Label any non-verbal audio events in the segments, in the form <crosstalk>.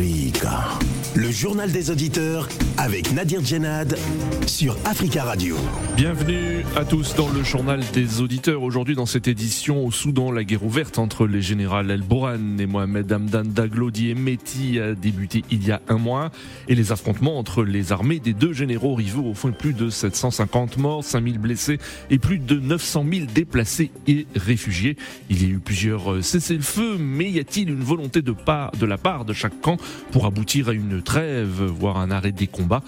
Freega Le journal des auditeurs avec Nadir Djenad sur Africa Radio. Bienvenue à tous dans le journal des auditeurs. Aujourd'hui, dans cette édition, au Soudan, la guerre ouverte entre les généraux El Boran et Mohamed Hamdan Daglo Meti a débuté il y a un mois. Et les affrontements entre les armées des deux généraux rivaux font plus de 750 morts, 5000 blessés et plus de 900 000 déplacés et réfugiés. Il y a eu plusieurs cessez-le-feu, mais y a-t-il une volonté de, part, de la part de chaque camp pour aboutir à une trêve, voire un arrêt des combats.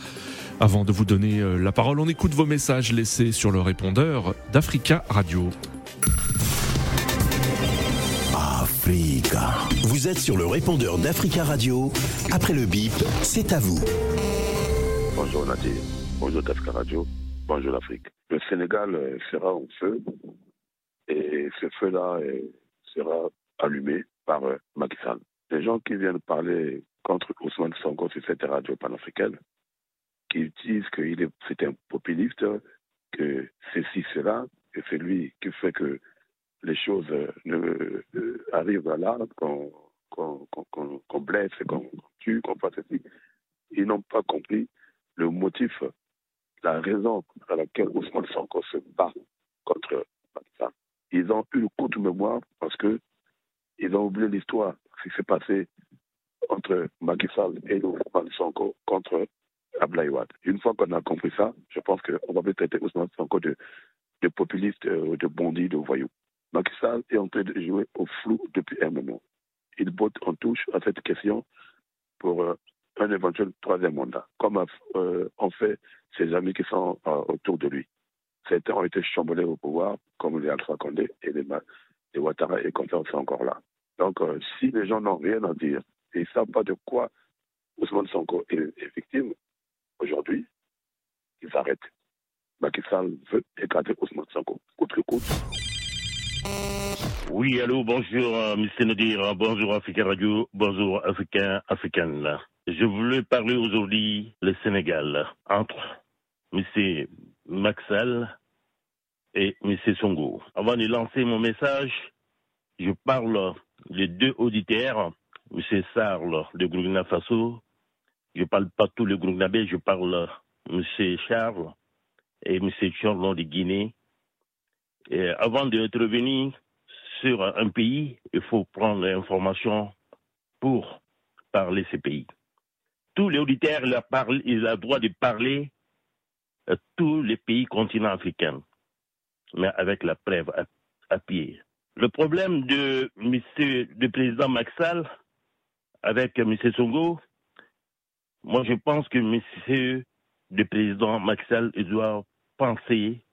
Avant de vous donner euh, la parole, on écoute vos messages laissés sur le répondeur d'Africa Radio. Africa. Vous êtes sur le répondeur d'Africa Radio. Après le bip, c'est à vous. Bonjour Nadir. Bonjour d'Africa Radio. Bonjour l'Afrique. Le Sénégal euh, sera en feu et ce feu-là euh, sera allumé par Macky Sall. Les gens qui viennent parler contre Ousmane Sonko sur cette radio panafricaine, qui disent est, c'est un populiste, que ceci, cela, que c'est lui qui fait que les choses ne, arrivent là, qu'on, qu'on, blesse, qu'on tue, qu'on fasse ceci. Ils n'ont pas compris le motif, la raison à laquelle Ousmane Sonko se bat contre ça. Ils ont eu le coup de mémoire parce que ils ont oublié l'histoire, ce qui s'est passé entre Macky Sall et Ousmane Sonko contre Ablaïwad. Une fois qu'on a compris ça, je pense qu'on va peut traiter Ousmane Sonko de, de populiste, euh, de bandit, de voyou. Macky Sall est en train de jouer au flou depuis un moment. Il botte en touche à cette question pour euh, un éventuel troisième mandat, comme euh, ont fait ses amis qui sont autour de lui. Certains ont été chamboulés au pouvoir, comme les Alpha Condé et les, les Ouattara et comme sont encore là. Donc, si les gens n'ont rien à dire et ils ne savent pas de quoi Ousmane Sonko est, victime, aujourd'hui, ils arrêtent. Macky veut écraser Ousmane Sonko, coûte que coûte. Oui, allô, bonjour, euh, M. Nadir, bonjour Africa Radio, bonjour Africain, Africaine. Je voulais parler aujourd'hui le Sénégal entre M. Maxal et M. Songo. Avant de lancer mon message, je parle des deux auditeurs M. Sarl de Burkina Faso? Je ne parle pas tout le Burkinabé, je parle M. Charles et M. Chorlon de Guinée. Avant d'intervenir sur un pays, il faut prendre l'information pour parler ces pays. Tous les auditeurs, ont le droit de parler à tous les pays continents africains, mais avec la preuve à, pied. Le problème de monsieur, le président Maxal, avec M. Songo, moi je pense que M. le président Maxal doit penser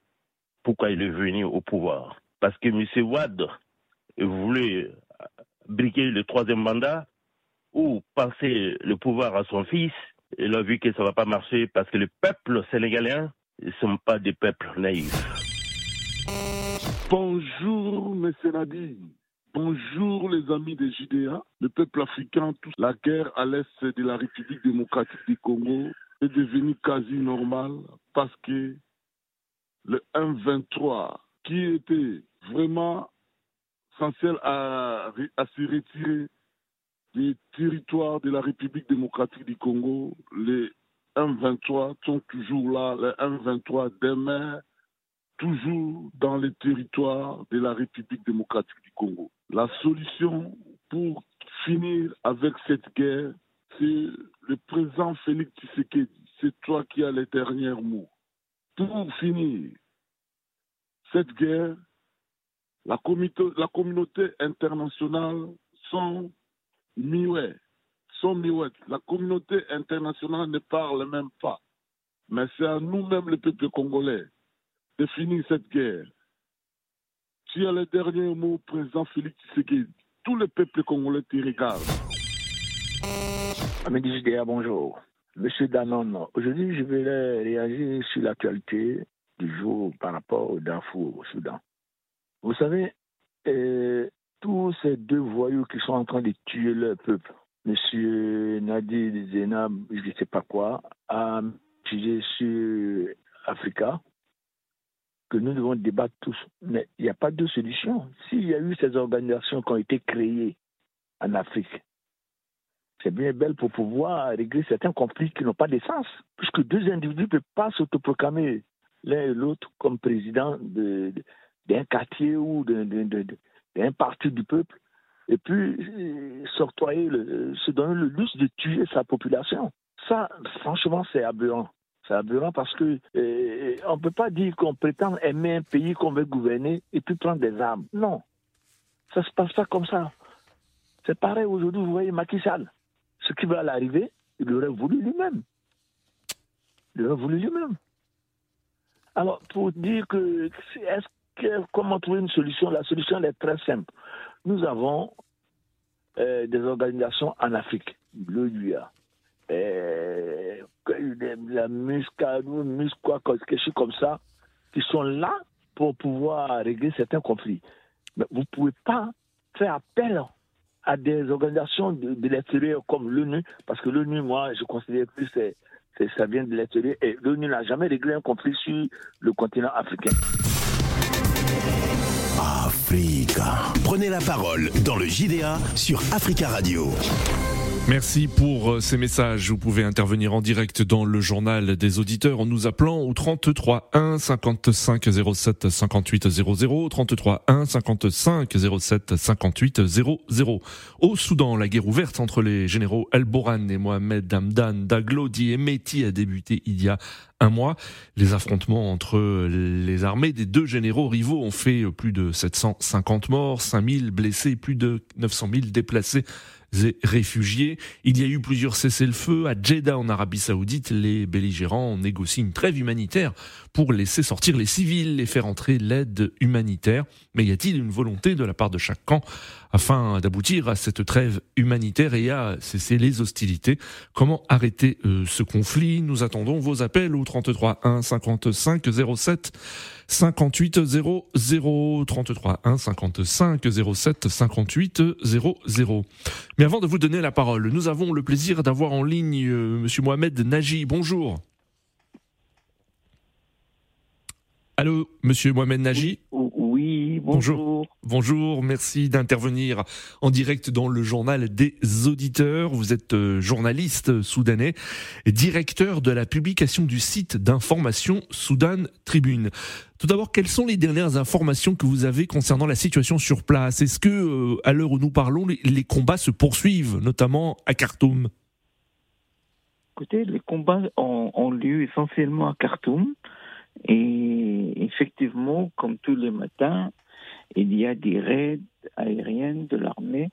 pourquoi il est venu au pouvoir. Parce que M. Wad voulait briquer le troisième mandat ou passer le pouvoir à son fils. Il a vu que ça ne va pas marcher parce que le peuple sénégalais ne sont pas des peuples naïfs. Bonjour, M. Nadi. Bonjour les amis des JDA, le peuple africain, la guerre à l'est de la République démocratique du Congo est devenue quasi normale parce que le 1-23, qui était vraiment essentiel à, se retirer des territoires de la République démocratique du Congo, les 1-23 sont toujours là, les 1-23 demain toujours dans les territoires de la République démocratique du Congo. La solution pour finir avec cette guerre, c'est le président Félix Tshisekedi. C'est toi qui as les derniers mots. Pour finir cette guerre, la communauté, internationale sont muets. La communauté internationale ne parle même pas. Mais c'est à nous-mêmes, le peuple congolais, de finir cette guerre. Tu as le dernier mot, président Félix Tshisekedi. Tout le peuple congolais te regarde. Amélie bonjour. Monsieur Danon, aujourd'hui, je vais réagir sur l'actualité du jour par rapport au Darfour, au Soudan. Vous savez, euh, tous ces deux voyous qui sont en train de tuer leur peuple, Monsieur Nadir Zenab, je ne sais pas quoi, a jugé sur Africa, que nous devons débattre tous. Mais il n'y a pas de solution. S'il y a eu ces organisations qui ont été créées en Afrique, c'est bien belle pour pouvoir régler certains conflits qui n'ont pas de sens. Puisque deux individus ne peuvent pas s'autoproclamer l'un et l'autre comme président d'un quartier ou d'un parti du peuple, et puis euh, s'octroyer, se donner le luxe de tuer sa population. Ça, franchement, c'est aberrant. C'est aberrant parce que euh, on ne peut pas dire qu'on prétend aimer un pays qu'on veut gouverner et puis prendre des armes. Non, ça se passe pas comme ça. C'est pareil aujourd'hui, vous voyez Macky Sall. Ce qui va l'arriver, il aurait voulu lui-même. Il aurait voulu lui-même. Alors, pour dire que, est-ce comment trouver une solution? La solution est très simple. Nous avons euh, des organisations en Afrique, l'OUA, euh, la MUSCA, MUSCA, quelque chose comme ça, qui sont là pour pouvoir régler certains conflits. Mais vous ne pouvez pas faire appel à des organisations de, de l'extérieur comme l'ONU, parce que l'ONU, moi, je considère plus c'est ça vient de l'extérieur et l'ONU n'a jamais réglé un conflit sur le continent africain. Africa. Prenez la parole dans le JDA sur Africa Radio. Merci pour euh, ces messages. Vous pouvez intervenir en direct dans le journal des auditeurs en nous appelant au 33 1 55 07 58 00 33 1 55 07 58 00. Au Soudan, la guerre ouverte entre les généraux El Boran et Mohamed Hamdan Daglo dit Emeti a débuté il y a un mois. Les affrontements entre les armées des deux généraux rivaux ont fait plus de 750 morts, 5000 blessés, plus de 900 000 déplacés réfugiés. Il y a eu plusieurs cessez-le-feu. À Jeddah, en Arabie Saoudite, les belligérants négocient une trêve humanitaire pour laisser sortir les civils et faire entrer l'aide humanitaire. Mais y a-t-il une volonté de la part de chaque camp afin d'aboutir à cette trêve humanitaire et à cesser les hostilités? Comment arrêter euh, ce conflit? Nous attendons vos appels au 33 1 55 07 58 00 33 1 55 07 58 00. Mais avant de vous donner la parole, nous avons le plaisir d'avoir en ligne euh, Monsieur Mohamed Naji. Bonjour. Allô, Monsieur Mohamed Naji? Oui, bonjour. bonjour. Merci d'intervenir en direct dans le journal des auditeurs. Vous êtes euh, journaliste soudanais et directeur de la publication du site d'information Soudan Tribune. Tout d'abord, quelles sont les dernières informations que vous avez concernant la situation sur place? Est-ce que, euh, à l'heure où nous parlons, les, combats se poursuivent, notamment à Khartoum? Écoutez, les combats ont, lieu essentiellement à Khartoum. Et effectivement, comme tous les matins, il y a des raids aériennes de l'armée.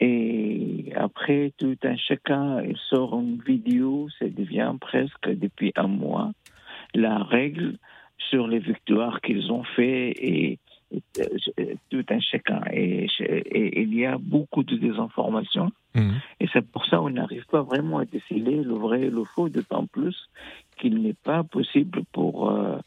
Et après, tout un chacun il sort une vidéo, ça devient presque depuis un mois la règle sur les victoires qu'ils ont fait et, tout un chacun. Et, il y a beaucoup de désinformation. Mhm. Et c'est pour ça qu'on n'arrive pas vraiment à déceler le vrai et le faux, d'autant plus qu'il n'est pas possible pour euh,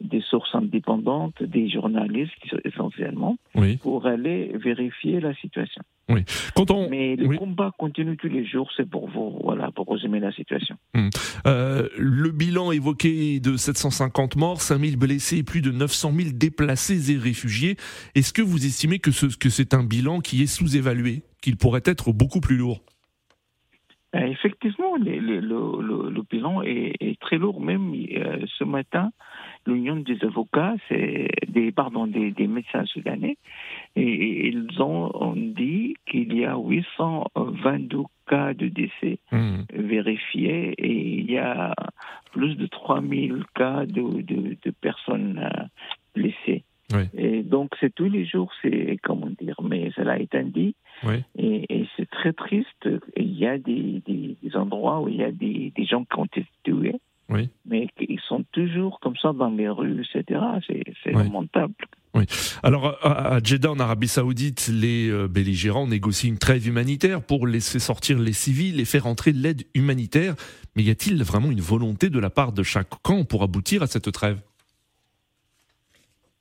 des sources indépendantes, des journalistes essentiellement, pour aller vérifier la situation. Oui. Quand on... Mais le combat continue tous les jours, c'est pour vous, voilà, pour résumer la situation. Hmm. Euh, le bilan évoqué de 750 morts, 5000 blessés et plus de 900 000 déplacés et réfugiés. Est-ce que vous estimez que, ce, que c'est un bilan qui est sous-évalué, qu'il pourrait être beaucoup plus lourd euh, Effectivement, le, le, bilan est, très lourd. Même euh, ce matin, l'Union des avocats, c'est des pardon des, médecins soudanais, et, ils ont, dit qu'il y a 822 cas de décès mmh. vérifiés et il y a plus de 3000 cas de, de, personnes euh, Et donc c'est tous les jours, c'est comment dire, mais cela est dit. Et, c'est très triste. Il y a des, des, endroits où il y a des, des gens qui ont été tués. Oui. Mais ils sont toujours comme ça dans les rues, etc. C'est lamentable. Oui. Alors à Jeddah en Arabie Saoudite, les euh, belligérants négocient une trêve humanitaire pour laisser sortir les civils et faire entrer l'aide humanitaire. Mais y a-t-il vraiment une volonté de la part de chaque camp pour aboutir à cette trêve?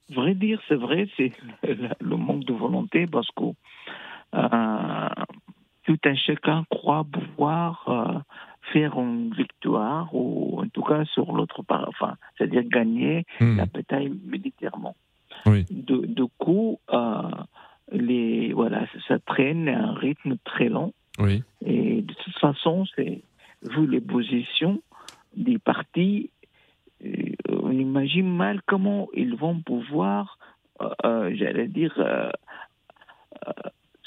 Vrai dire, c'est vrai, c'est le manque de volonté parce que euh, tout un chacun croit pouvoir euh, faire une victoire, ou en tout cas sur l'autre part, enfin, c'est-à-dire gagner hmm. la bataille militairement. De, coup, euh, les, voilà, ça traîne à un rythme très. Oui. Et de toute façon, c'est vu les positions des partis, on imagine mal comment ils vont pouvoir, euh, euh, j'allais dire, euh, euh,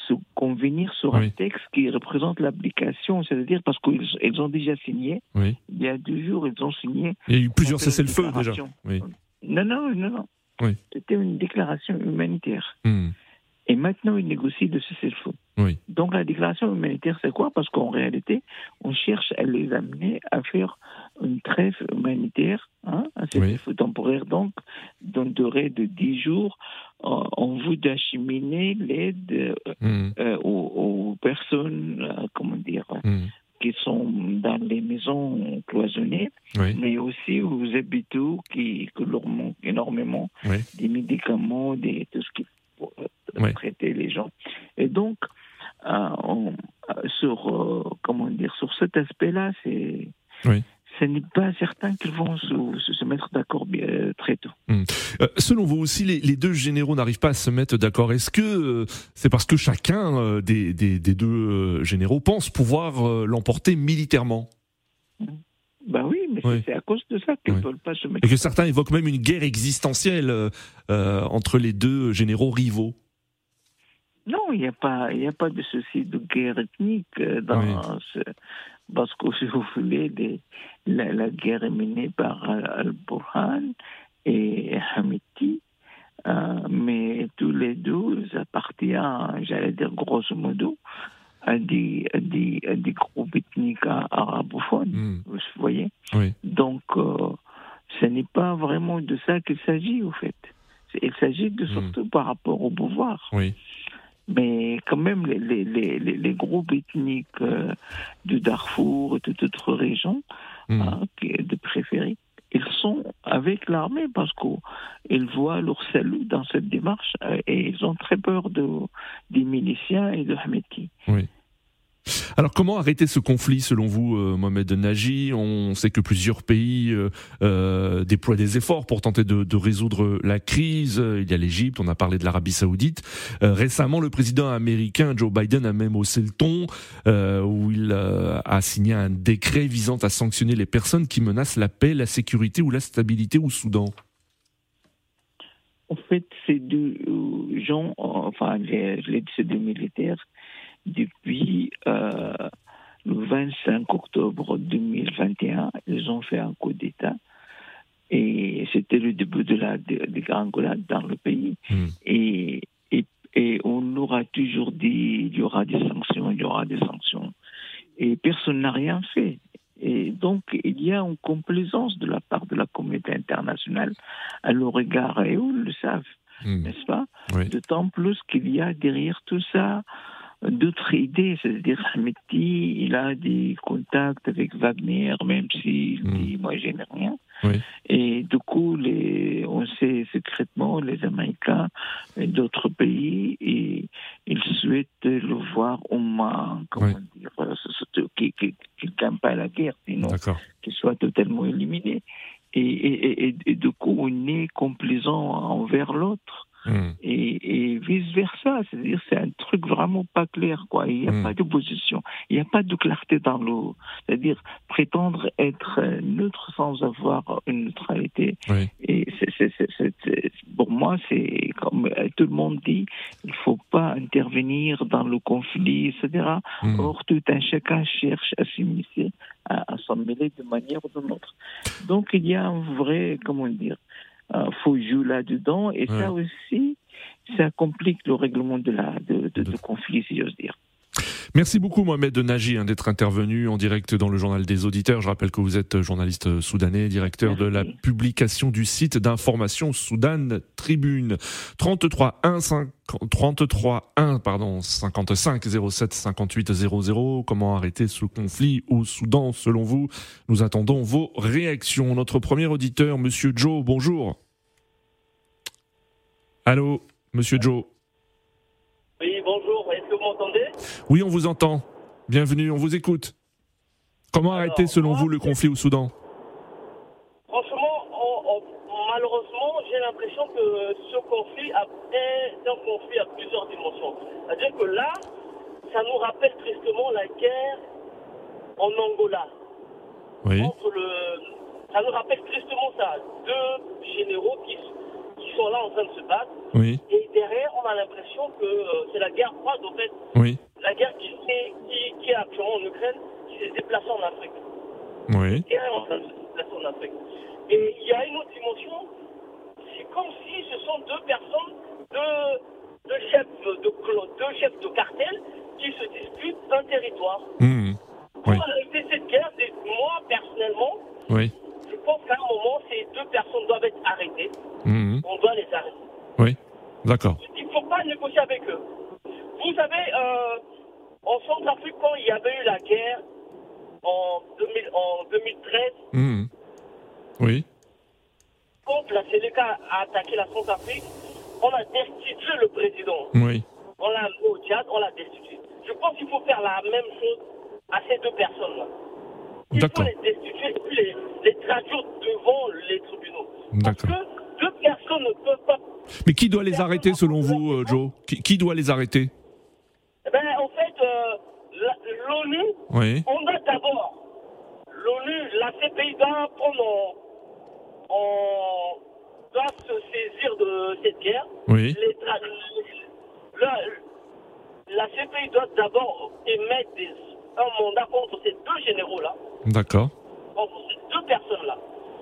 se convenir sur un texte qui représente l'application, c'est-à-dire parce qu'ils ils ont déjà signé, Oui. il y a deux jours, ils ont signé. Il y a eu plusieurs cessez-le-feu déjà. Oui. Non, non, non, non. Oui. C'était une déclaration humanitaire. Hmm. Et maintenant, ils négocient de cessez-le-feu. Oui. Donc la déclaration humanitaire, c'est quoi? Parce qu'en réalité, on cherche à les amener à faire une trêve humanitaire, hein, un cessez-le-feu temporaire, donc d'une durée de 10 jours, euh, en vue d'acheminer l'aide euh, Hmm. euh, aux, aux personnes, euh, comment dire, Hmm. qui sont dans les maisons cloisonnées, Oui. mais aussi aux habitants qui, que leur manque énormément Oui. des médicaments, des, tout ce qui pour euh, traiter les gens. Et donc, euh, on- euh, sur, euh, comment dire, sur cet aspect-là, c'est, Oui. Ce n'est pas certain qu'ils vont se, mettre d'accord très tôt. Euh, selon vous aussi, les, les deux généraux n'arrivent pas à se mettre d'accord. Est-ce que euh, c'est parce que chacun euh, des, des- des deux généraux pense pouvoir l'emporter militairement? Ben oui, mais Oui. c'est- à cause de ça qu'ils ne Oui. veulent pas se mettre Et que certains évoquent même une guerre existentielle entre les deux généraux rivaux Non, il n'y a pas, il n'y a pas de souci de guerre ethnique dans Oui. ce, parce que si vous voulez, des- la, la guerre est menée par Al- Al-Burhan et Hamiti, euh, mais tous les deux ils appartiennent, j'allais dire grosso modo, à des, à des, à des groupes ethniques arabophones, Hmm. vous voyez. Oui. Donc, euh, ce n'est pas vraiment de ça qu'il s'agit, au fait. Il s'agit de Hmm. surtout par rapport au pouvoir. Oui. Mais quand même, les, les, les, les- les groupes ethniques euh, de Darfour et de d'autres régions, Hmm. hein, de préférés, ils sont avec l'armée parce qu'ils voient leur salut dans cette démarche euh, et ils ont très peur de, des miliciens et de Hameti. Alors comment arrêter ce conflit selon vous, euh, Mohamed Nagy On sait que plusieurs pays euh, euh, déploient des efforts pour tenter de, résoudre la crise. Il y a l'Égypte, on a parlé de l'Arabie Saoudite. Récemment, le président américain Joe Biden a même haussé le ton, où il a signé un décret visant à sanctionner les personnes qui menacent la paix, la sécurité ou la stabilité au Soudan. En fait, ces deux gens, enfin, les, deux militaires, depuis euh, le 25 octobre 2021, ils ont fait un coup d'État. Et c'était le début de la de, de gringolade dans le pays. Hmm. Et, et, et on aura toujours dit il y aura des sanctions, il y aura des sanctions. Et personne n'a rien fait. Et donc, il y a une complaisance de la part de la communauté internationale à leur égard, et eux le savent, Hmm. n'est-ce pas? Oui. D'autant plus qu'il y a derrière tout ça d'autres idées, c'est-à-dire Hameti, il a des contacts avec Wagner, même s'il Mm. dit moi je n'ai rien. Oui. Et du coup, les, on sait secrètement, les Américains et d'autres pays, et, ils souhaitent le voir au moins, comment Oui. dire, euh, qu'il qu'il- qu'il gagne pas la guerre, sinon qu'il soit totalement éliminé. Et, et, et, et du coup, on est complaisant envers l'autre Hmm. et, et vice versa. C'est-à-dire, c'est un truc vraiment pas clair, quoi. Il n'y a Mm. pas de position, il n'y a pas de clarté dans l'eau. C'est-à-dire, prétendre être neutre sans avoir une neutralité. Oui. Et c'est, c'est, c'est, c'est- c'est- pour moi, c'est comme tout le monde dit, il faut pas intervenir dans le conflit, etc. Hmm. Or, tout un chacun cherche à s'immiscer, à, à s'en mêler de manière ou d'une autre. Donc, il y a un vrai, comment dire, faux jeu là-dedans, et ça aussi, ça complique le règlement de la de, de, de conflit, si j'ose dire. Merci beaucoup Mohamed Nagy hein, d'être intervenu en direct dans le journal des auditeurs. Je rappelle que vous êtes journaliste soudanais, directeur de la publication du site d'information Soudan Tribune. 33 1 5 33 1 pardon 55 07 58 00. Comment arrêter ce conflit au Soudan selon vous? Nous attendons vos réactions. Notre premier auditeur, Monsieur Joe, bonjour. Allô, Monsieur Joe. Oui, bonjour, est-ce que vous m'entendez Oui, on vous entend. Bienvenue, on vous écoute. Comment Alors, arrêter selon moi, vous le conflit au Soudan? Franchement, on- on- malheureusement, j'ai l'impression que ce conflit a- est un conflit à plusieurs dimensions. C'est-à-dire que là, ça nous rappelle tristement la guerre en Angola. Oui. Entre le, ça nous rappelle tristement ça. Deux généraux qui, qui sont là en train de se battre. Oui. Et derrière, on a l'impression que euh, c'est la guerre froide, en fait. Oui. La guerre qui, qui, qui est actuellement en Ukraine, qui s'est déplacée en Afrique. Oui. Et elle est en train de se déplacer en Afrique. Et il y a une autre dimension. C'est comme si ce sont deux personnes, deux, deux chefs de deux chefs de cartel qui se disputent un territoire. Mhm. Pour Oui. arrêter cette guerre, moi personnellement, Oui. je pense qu'à un moment, ces deux personnes doivent être arrêtées. Mhm. On doit les arrêter. Oui. D'accord. Il ne faut pas négocier avec eux. Vous savez, euh, Centrafrique, quand il y avait eu la guerre en, 2000 en 2013, Mhm. Oui. quand la Sénéca a attaqué la Centrafrique, on a destitué le président. Oui. On l'a amené au Tchad, on l'a destitué. Je pense qu'il faut faire la même chose à ces deux personnes-là. Il faut les destituer et puis les, les traduire devant les tribunaux. Parce que deux personnes ne peuvent pas. Mais qui doit les arrêter selon vous, euh, Joe? Qui, qui doit les arrêter Eh ben, en fait, euh, la- l'ONU, Oui. on doit d'abord, l'ONU, la CPI doit prendre en, en- doit se saisir de cette guerre. Oui. La, la CPI doit d'abord émettre des- un mandat contre ces deux généraux-là, D'accord. contre ces deux personnes-là,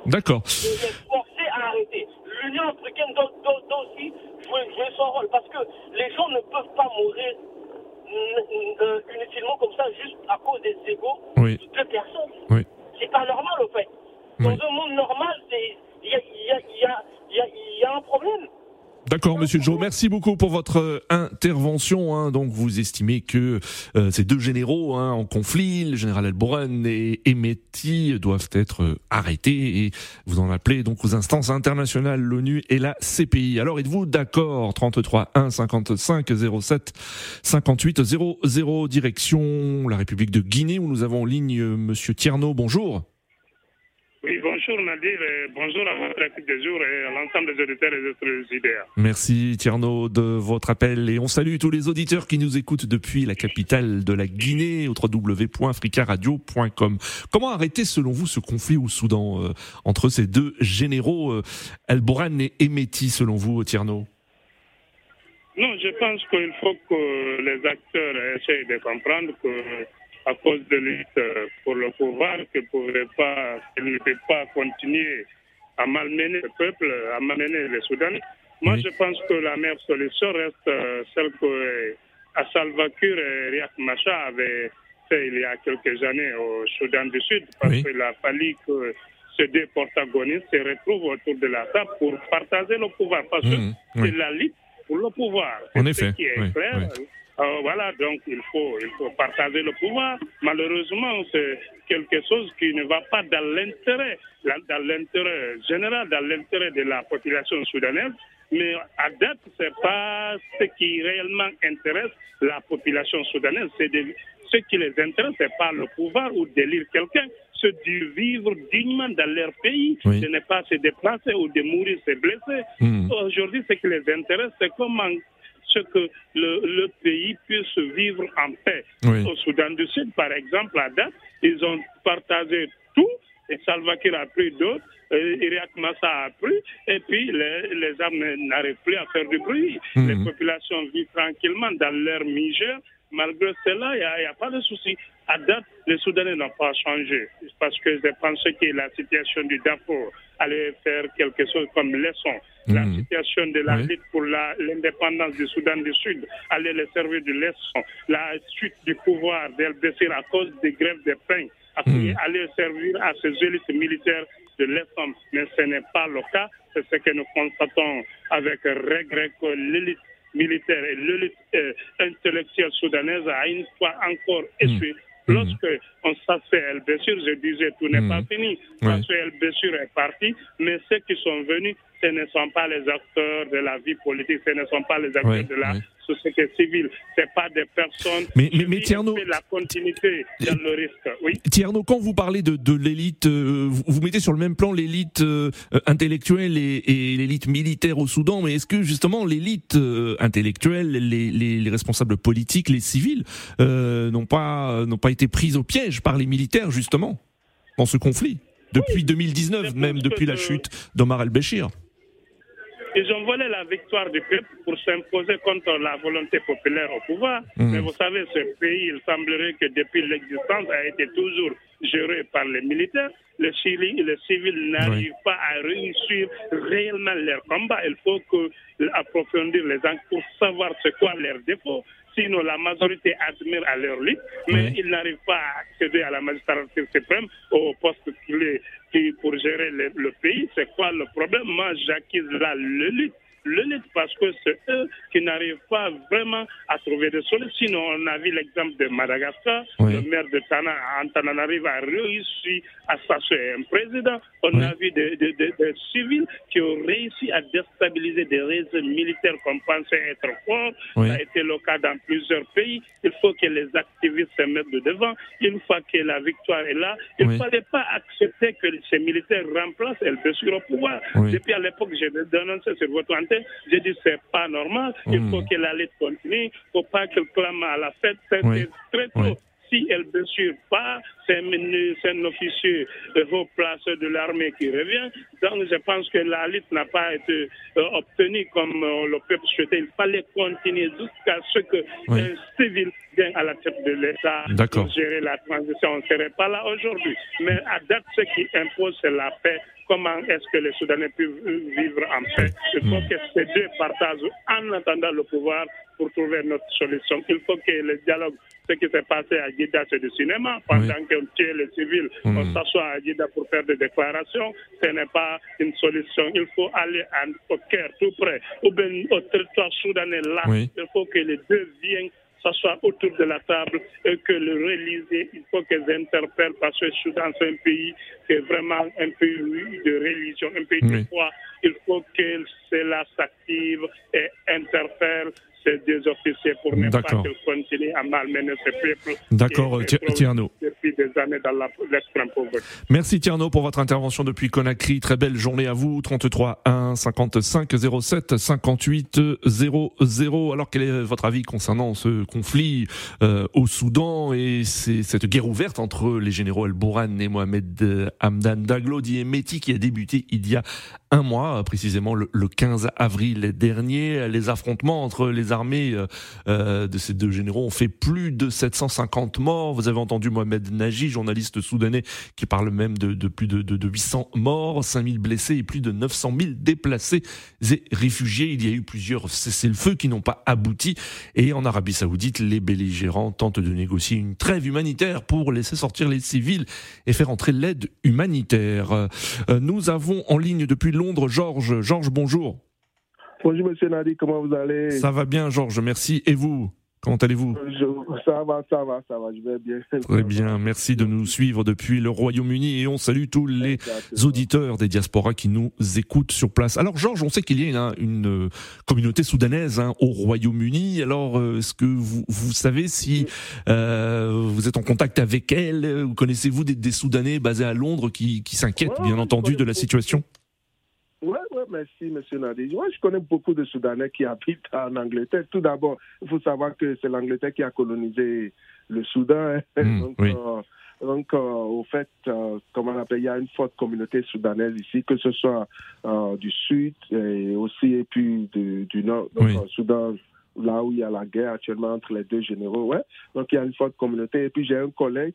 D'accord. forcer à arrêter. L'Union africaine doit, doit- doit aussi jouer, jouer son rôle, parce que les gens ne peuvent pas mourir euh, inutilement comme ça, juste à cause des égaux Oui. de deux personnes. Oui. C'est pas normal, au fait. Dans Oui. un monde normal, il y a, y a- y a- y a un problème. D'accord, Monsieur Joe, merci beaucoup pour votre euh, intervention. hein. Donc, vous estimez que euh, ces deux généraux hein, en conflit, le général Elboran et Emeti, doivent être euh, arrêtés et vous en appelez donc aux instances internationales, l'ONU et la CPI. Alors, êtes-vous d'accord? 33 1 55 07 58 00 direction la République de Guinée où nous avons en ligne Monsieur Tierno. Bonjour. Oui, bonjour Nadir, et bonjour à votre équipe de jour et à l'ensemble des auditeurs et des autres idées. Merci Tierno de votre appel et on salue tous les auditeurs qui nous écoutent depuis la capitale de la Guinée au www.africaradio.com. Comment arrêter selon vous ce conflit au Soudan euh, entre ces deux généraux euh, El-Boran et Emeti selon vous Tierno Non, je pense qu'il faut que les acteurs essayent de comprendre que à cause de lutte pour le pouvoir, qu'ils ne pas, ne peuvent pas continuer à malmener le peuple, à malmener les Soudanais. Moi, Oui. je pense que la meilleure solution reste euh, celle que euh, à Salva Kiir et Riek Machar avaient fait il y a quelques années au Soudan du Sud, parce Oui. qu'il a fallu que ces deux protagonistes se retrouvent autour de la table pour partager le pouvoir. Parce que Mmh, oui. c'est la lutte pour le pouvoir. En effet, Ce qui est clair. Euh, voilà, donc il faut, il faut partager le pouvoir. Malheureusement, c'est quelque chose qui ne va pas dans l'intérêt, dans l'intérêt général, dans l'intérêt de la population soudanaise. Mais à date, c'est pas ce qui réellement intéresse la population soudanaise. C'est de- ce qui les intéresse, c'est pas le pouvoir ou d'élire quelqu'un, c'est de vivre dignement dans leur pays. Oui. Ce n'est pas se déplacer ou de mourir, se blesser. Mmh. Aujourd'hui, ce qui les intéresse, c'est comment ce que le, le pays puisse vivre en paix. Oui. Au Soudan du Sud, par exemple, à date, ils ont partagé tout, et Salva Kiir a pris d'autres, euh, Iriak Massa a pris, et puis les, les armes n'arrivent plus à faire du bruit. Mhm. Les populations vivent tranquillement dans leur misère. Malgré cela, il n'y a pas de souci. À date, les Soudanais n'ont pas changé parce que je pensais que la situation du Darfour allait faire quelque chose comme leçon. La Mhm. situation de la Oui. lutte pour la- l'indépendance du Soudan du Sud allait les servir de leçon. La suite du pouvoir d'El-Béchir à cause des grèves de pain Mhm. allait servir à ces élites militaires de leçon. Mais ce n'est pas le cas. C'est ce que nous constatons avec regret que l'élite militaire et l'élite euh, intellectuelle soudanaise a une fois encore. Mhm. Lorsque on s'assait El-Béchir, je disais tout n'est Mhm. pas fini. Parce que El-Béchir est parti, mais ceux qui sont venus ce ne sont pas les acteurs de la vie politique, ce ne sont pas les acteurs de la société civile, ce pas des personnes mais, mais, mais Tierno, la continuité dans le risque. Oui. Tierno, quand vous parlez de, de l'élite, euh, vous, vous, mettez sur le même plan l'élite euh, intellectuelle et, et l'élite militaire au Soudan, mais est-ce que justement l'élite euh, intellectuelle, les, les, les, responsables politiques, les civils, n'ont pas, n'ont pas été pris au piège par les militaires justement dans ce conflit? Depuis oui, 2019, même depuis la chute d'Omar el-Béchir ils ont volé la victoire du peuple pour s'imposer contre la volonté populaire au pouvoir. Mmh. Mais vous savez, ce pays, il semblerait que depuis l'existence, a été toujours géré par les militaires. Les civils, les civils n'arrivent oui. pas à réussir réellement leur combat. Il faut que, approfondir les angles pour savoir c'est quoi leurs défauts. Sinon, la majorité admire à leur lutte, mais oui. ils n'arrivent pas à accéder à la magistrature suprême, au poste clé qui pour gérer le, le pays. C'est quoi le problème? Moi, j'acquise là le lutte le lutte parce que c'est eux qui n'arrivent pas vraiment à trouver des solutions. Sinon, on a vu l'exemple de Madagascar, oui. le maire de Tana, Antananarive a réussi à s'assurer un président. On oui. a vu des, des, des, des, civils qui ont réussi à déstabiliser des réseaux militaires qu'on pensait être forts. Oui. Ça a été le cas dans plusieurs pays. Il faut que les activistes se mettent de devant. Une fois que la victoire est là, il ne fallait pas accepter que ces militaires remplacent El Béchir au pouvoir. Depuis à l'époque, j'ai dénoncé sur votre antenne j'ai dit c'est pas normal, il faut mmh. que la lutte continue, il ne faut pas qu'elle clame à la fête, c'est oui. très tôt. Oui. Si elle ne suit pas, c'est un, officier de haut place de l'armée qui revient. Donc je pense que la lutte n'a pas été euh, obtenue comme euh, le peuple souhaitait. Il fallait continuer jusqu'à ce que oui. un civil vienne à la tête de l'État pour gérer la transition. On ne serait pas là aujourd'hui. Mais à date, ce qui impose, c'est la paix comment est-ce que les Soudanais peuvent vivre en paix? Il faut que ces deux partagent en attendant le pouvoir pour trouver notre solution. Il faut que le dialogue, ce qui s'est passé à Gida, c'est du cinéma. Pendant oui. qu'on tue les civils, mmh. on s'assoit à Gida pour faire des déclarations. Ce n'est pas une solution. Il faut aller au cœur, tout près, ou bien au territoire soudanais là. Oui. Il faut que les deux viennent s'asseoir autour de la table et que le réaliser, il faut qu'ils interpellent parce que Soudan, c'est un pays qui est vraiment un pays de religion, un pays oui. de foi. Il faut que cela s'active et interpelle ces deux officiers pour ne pas qu'ils continuent à malmener ce peuple. D'accord, Tierno. Merci Tierno pour votre intervention depuis Conakry. Très belle journée à vous. 33 1 55 07 58 00. Alors quel est votre avis concernant ce conflit euh, au Soudan et cette guerre ouverte entre les généraux El-Bourhan et Mohamed Hamdan Daglo Diemeti qui a débuté il y a un mois, précisément le, le 15 avril dernier. Les affrontements entre les armées euh, de ces deux généraux ont fait plus de 750 morts. Vous avez entendu Mohamed Journaliste soudanais, qui parle même de, de plus de, de, de, 800 morts, 5000 blessés et plus de 900 000 déplacés et réfugiés. Il y a eu plusieurs cessez-le-feu qui n'ont pas abouti. Et en Arabie Saoudite, les belligérants tentent de négocier une trêve humanitaire pour laisser sortir les civils et faire entrer l'aide humanitaire. Euh, nous avons en ligne depuis Londres Georges. Georges, bonjour. Bonjour Monsieur Nadi, comment vous allez? Ça va bien Georges, merci. Et vous? Comment allez-vous Ça va, ça va, ça va, je vais bien. <laughs> Très bien, merci de nous suivre depuis le Royaume-Uni et on salue tous les Exactement. auditeurs des diasporas qui nous écoutent sur place. Alors Georges, on sait qu'il y a une, une communauté soudanaise hein, au Royaume-Uni. Alors euh, est-ce que vous, vous savez si euh, vous êtes en contact avec elle? Ou connaissez-vous des, des, Soudanais basés à Londres qui, qui s'inquiètent ouais, bien entendu de la situation? Ouais, merci, Monsieur Nadi. Ouais, je connais beaucoup de Soudanais qui habitent en Angleterre. Tout d'abord, il faut savoir que c'est l'Angleterre qui a colonisé le Soudan. Mmh, donc, oui. euh, donc euh, au fait, euh, comment on appelle, il y a une forte communauté soudanaise ici, que ce soit euh, du sud et aussi et puis du nord. Donc, oui. Soudan, là où il y a la guerre actuellement entre les deux généraux. Ouais. Donc, il y a une forte communauté. Et puis, j'ai un collègue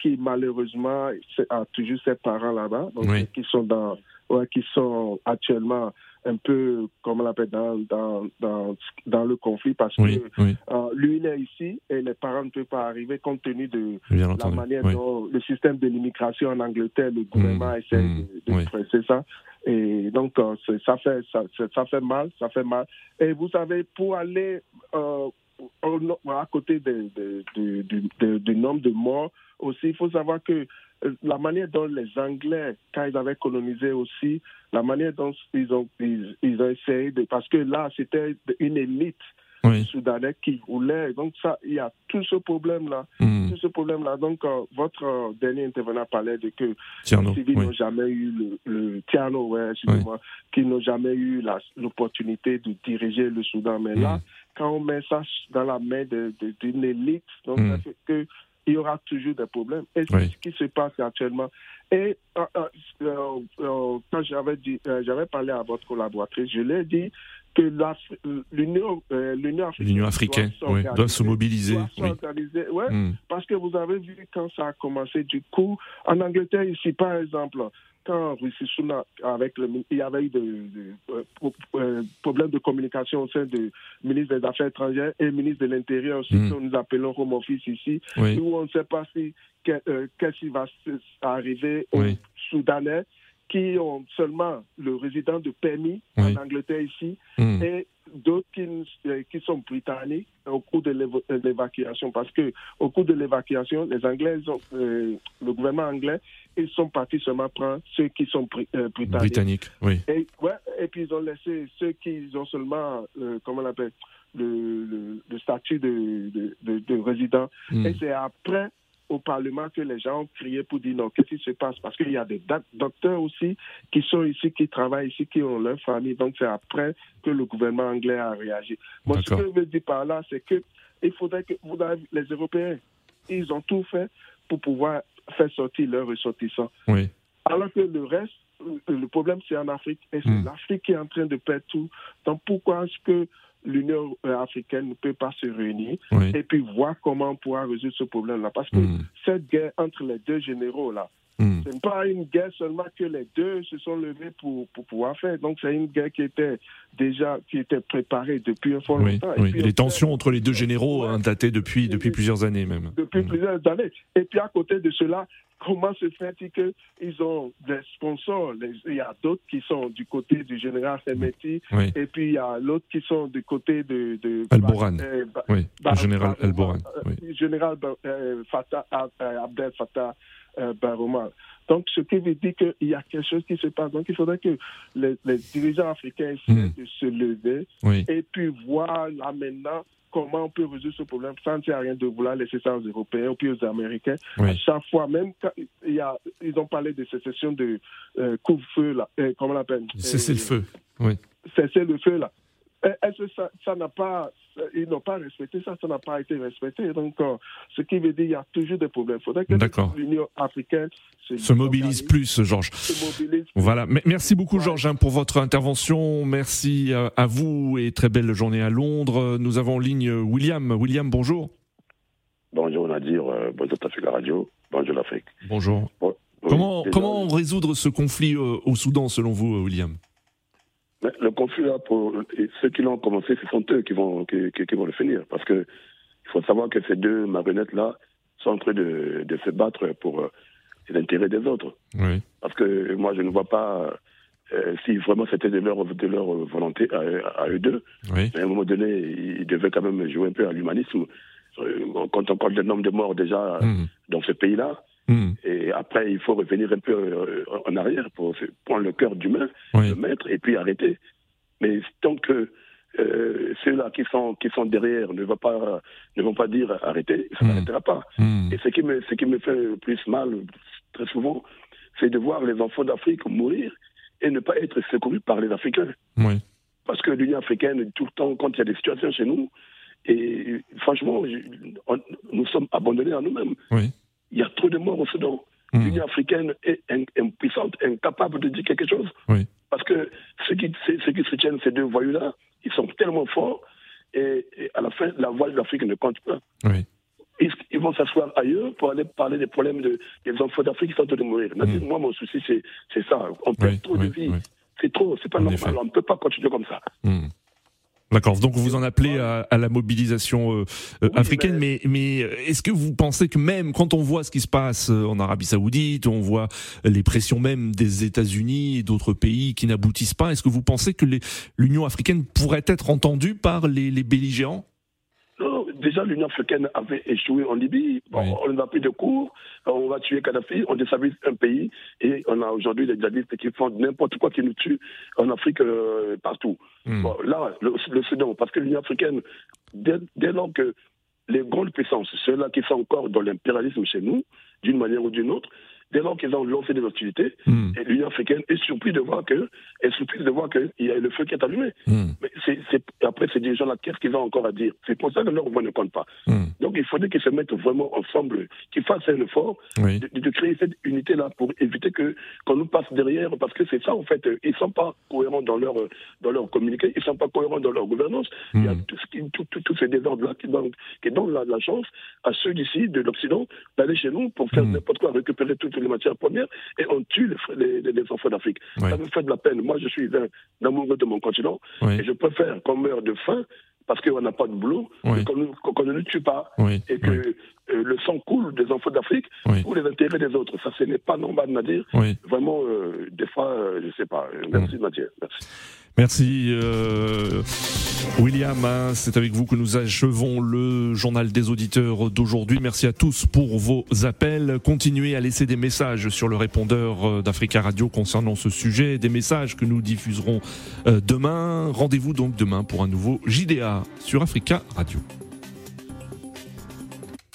qui malheureusement a toujours ses parents là-bas, donc oui. qui sont dans, ouais, qui sont actuellement un peu, comme on l'appelle, dans, dans, dans, dans le conflit parce oui, que oui. Euh, lui, il est ici et les parents ne peuvent pas arriver compte tenu de Bien la entendu. manière Oui. dont le système de l'immigration en Angleterre, le gouvernement Mmh, essaie mmh, de, de presser ça. Et donc, euh, ça, fait, ça, ça fait mal, ça fait mal. Et vous savez, pour aller euh, à côté de, du nombre de morts, aussi, il faut savoir que la manière dont les Anglais, quand ils avaient colonisé aussi, la manière dont ils ont, ils, ont essayé de... Parce que là, c'était une élite soudanais qui voulait. Donc, ça, il y a tout ce problème-là. Hmm. Tout ce problème-là. Donc, euh, votre euh, dernier intervenant parlait de que les civils n'ont jamais eu le, le Tiano, ouais, qui n'ont jamais eu l'opportunité de diriger le Soudan. Mais là, hmm. quand on met ça dans la main d'une élite, donc ça hmm. fait que il y aura toujours des problèmes. Et c'est ce qui se passe actuellement. Et euh, euh, euh, quand j'avais dit, j'avais parlé à votre collaboratrice, je l'ai dit que l'Union africaine, africaine doit, se mobiliser. ouais, hmm. Parce que vous avez vu quand ça a commencé, du coup, en Angleterre, ici, par exemple, quand Russie avec le, il y avait eu des euh, euh, problèmes de communication au sein du ministre des Affaires étrangères et ministre de l'Intérieur aussi, mm. que nous appelons Home Office ici, où on ne sait pas si euh, qu'est-ce qui va arriver aux Soudanais qui ont seulement le résident de permis en Angleterre ici mm. et d'autres qui, euh, qui, sont britanniques au cours de l'évacuation. Parce que au cours de l'évacuation, les Anglais, ont, euh, le gouvernement anglais, ils sont partis seulement prendre ceux qui sont euh, britanniques. Britanniques, oui. Et, ouais, et puis ils ont laissé ceux qui ont seulement, comment on appelle, le, le, statut de, de, de, résident. Mm. Et c'est après au Parlement que les gens ont crié pour dire non, qu'est-ce qui se passe? Parce qu'il y a des docteurs aussi qui sont ici, qui travaillent ici, qui ont leur famille. Donc c'est après que le gouvernement anglais a réagi. Moi, ce que je veux dire par là, c'est que il faudrait que vous les Européens, ils ont tout fait pour pouvoir faire sortir leurs ressortissants. Oui. Alors que le reste, le problème, c'est en Afrique. Et c'est hmm. l'Afrique qui est en train de perdre tout. Donc pourquoi est-ce que l'Union africaine ne peut pas se réunir et puis voir comment on pourra résoudre ce problème-là. Parce que hmm. cette guerre entre les deux généraux-là, hmm. ce n'est pas une guerre seulement que les deux se sont levés pour, pour pouvoir faire. Donc c'est une guerre qui était déjà qui était préparée depuis un fort longtemps. Et les tensions entre les deux généraux ont daté depuis, depuis plusieurs années même. Depuis hmm. plusieurs années. Et puis à côté de cela, comment se fait-il qu'ils ont des sponsors? Il y a d'autres qui sont du côté du général Semeti, et puis il y a l'autre qui sont du côté de... de Al-Boran. Euh, oui, le général Al-Boran. Oui. Général euh, Fatah, euh, Abdel Fattah Barouma. Donc, ce qui veut dire qu'il y a quelque chose qui se passe. Donc, il faudrait que les, dirigeants africains essaient hmm. de se lever et puis voir là maintenant comment on peut résoudre ce problème sans ne rien de vouloir laisser ça aux Européens ou puis aux Américains. À chaque fois, même quand il y a, ils ont parlé de sécession de euh, couvre-feu, là, euh, comment on l'appelle? Cesser le feu, oui. Cesser le feu, là. Est-ce que ça n'a pas ils n'ont pas respecté ça, ça n'a pas été respecté. Donc, euh, ce qui veut dire qu'il y a toujours des problèmes. Il faudrait que l'Union africaine se, mobilise plus, Georges. Voilà. Merci beaucoup, Georges, hein, pour votre intervention. Merci euh, à vous et très belle journée à Londres. Nous avons en ligne William. William, bonjour. Bonjour Nadir, euh, bonjour la Radio, bonjour l'Afrique. Bonjour. comment, comment résoudre ce conflit au Soudan, selon vous, William? Le conflit, là, pour ceux qui l'ont commencé, ce sont eux qui vont, qui, qui, vont le finir. Parce que il faut savoir que ces deux marionnettes-là sont en train de, de se battre pour euh, les intérêts des autres. Oui. Parce que moi, je ne vois pas euh, si vraiment c'était de leur, de leur volonté à, eux deux. Oui. Mais à un moment donné, ils devaient quand même jouer un peu à l'humanisme. Euh, quand on parle du nombre de morts déjà mmh. dans ce pays-là, Hmm. Et après, il faut revenir un peu euh, en arrière pour prendre le cœur d'humain, le mettre et puis arrêter. Mais tant que euh, ceux-là qui sont, qui sont derrière ne vont pas, ne vont pas dire arrêtez, ça hmm. n'arrêtera pas. Hmm. Et ce qui, me, ce qui me fait le plus mal, très souvent, c'est de voir les enfants d'Afrique mourir et ne pas être secourus par les Africains. Parce que l'Union africaine, tout le temps, quand il y a des situations chez nous, et franchement, nous sommes abandonnés à nous-mêmes. Oui il y a trop de morts au Soudan. Hmm. L'Union africaine est impuissante, incapable de dire quelque chose. Parce que ceux qui, ceux qui soutiennent ces deux voyous-là, ils sont tellement forts et, à la fin, la voix de l'Afrique ne compte pas. Ils, vont s'asseoir ailleurs pour aller parler des problèmes de, des enfants d'Afrique qui sont en train de mourir. Hmm. Moi, mon souci, c'est ça. On perd trop de vie. C'est trop, c'est pas normal. On ne peut pas continuer comme ça. Hmm. D'accord. Donc vous en appelez à, la mobilisation euh, euh, africaine, mais, mais euh, est-ce que vous pensez que même quand on voit ce qui se passe en Arabie Saoudite, on voit les pressions même des États-Unis et d'autres pays qui n'aboutissent pas, est-ce que vous pensez que l'Union africaine pourrait être entendue par les, les belligérants? Déjà l'Union africaine avait échoué en Libye. On n'a plus de cours, on va tuer Kadhafi, on déstabilise un pays et on a aujourd'hui des djihadistes qui font n'importe quoi qui nous tuent en Afrique euh, partout. Hmm. là, le, Soudan, parce que l'Union africaine, dès, dès lors que les grandes puissances, ceux-là qui sont encore dans l'impérialisme chez nous, d'une manière ou d'une autre, dès lors qu'ils ont lancé des hostilités, hmm. l'Union africaine est surprise de voir que, est surprise de voir qu'il y a le feu qui est allumé. Hmm. Mais c'est, après, ces dirigeants-là, qu'est-ce qu'ils ont encore à dire C'est pour ça que leur voix ne compte pas. Hmm. Donc il faudrait qu'ils se mettent vraiment ensemble, qu'ils fassent un effort de, créer cette unité-là pour éviter que qu'on nous passe derrière, parce que c'est ça en fait, ils sont pas cohérents dans leur dans leur communiqué, ils sont pas cohérents dans leur gouvernance. Il y a tout, tout, tout, tout ces désordres-là qui donnent, qui donnent la, la, chance à ceux d'ici, de l'Occident, d'aller chez nous pour faire n'importe quoi, récupérer toutes les matières premières et on tue les, les, enfants d'Afrique. Ça me fait de la peine. Moi, je suis un, amoureux de mon continent et je préfère qu'on meure de faim parce qu'on n'a pas de boulot, qu'on ne tue pas et que euh, le sang coule des enfants d'Afrique pour les intérêts des autres. Ça, ce n'est pas normal, Nadir. Vraiment, euh, des fois, euh, je ne sais pas. Merci, Nadir. Merci. Merci euh, William, hein, c'est avec vous que nous achevons le journal des auditeurs d'aujourd'hui. Merci à tous pour vos appels. Continuez à laisser des messages sur le répondeur euh, d'Africa Radio concernant ce sujet, des messages que nous diffuserons euh, demain. Rendez-vous donc demain pour un nouveau JDA sur Africa Radio.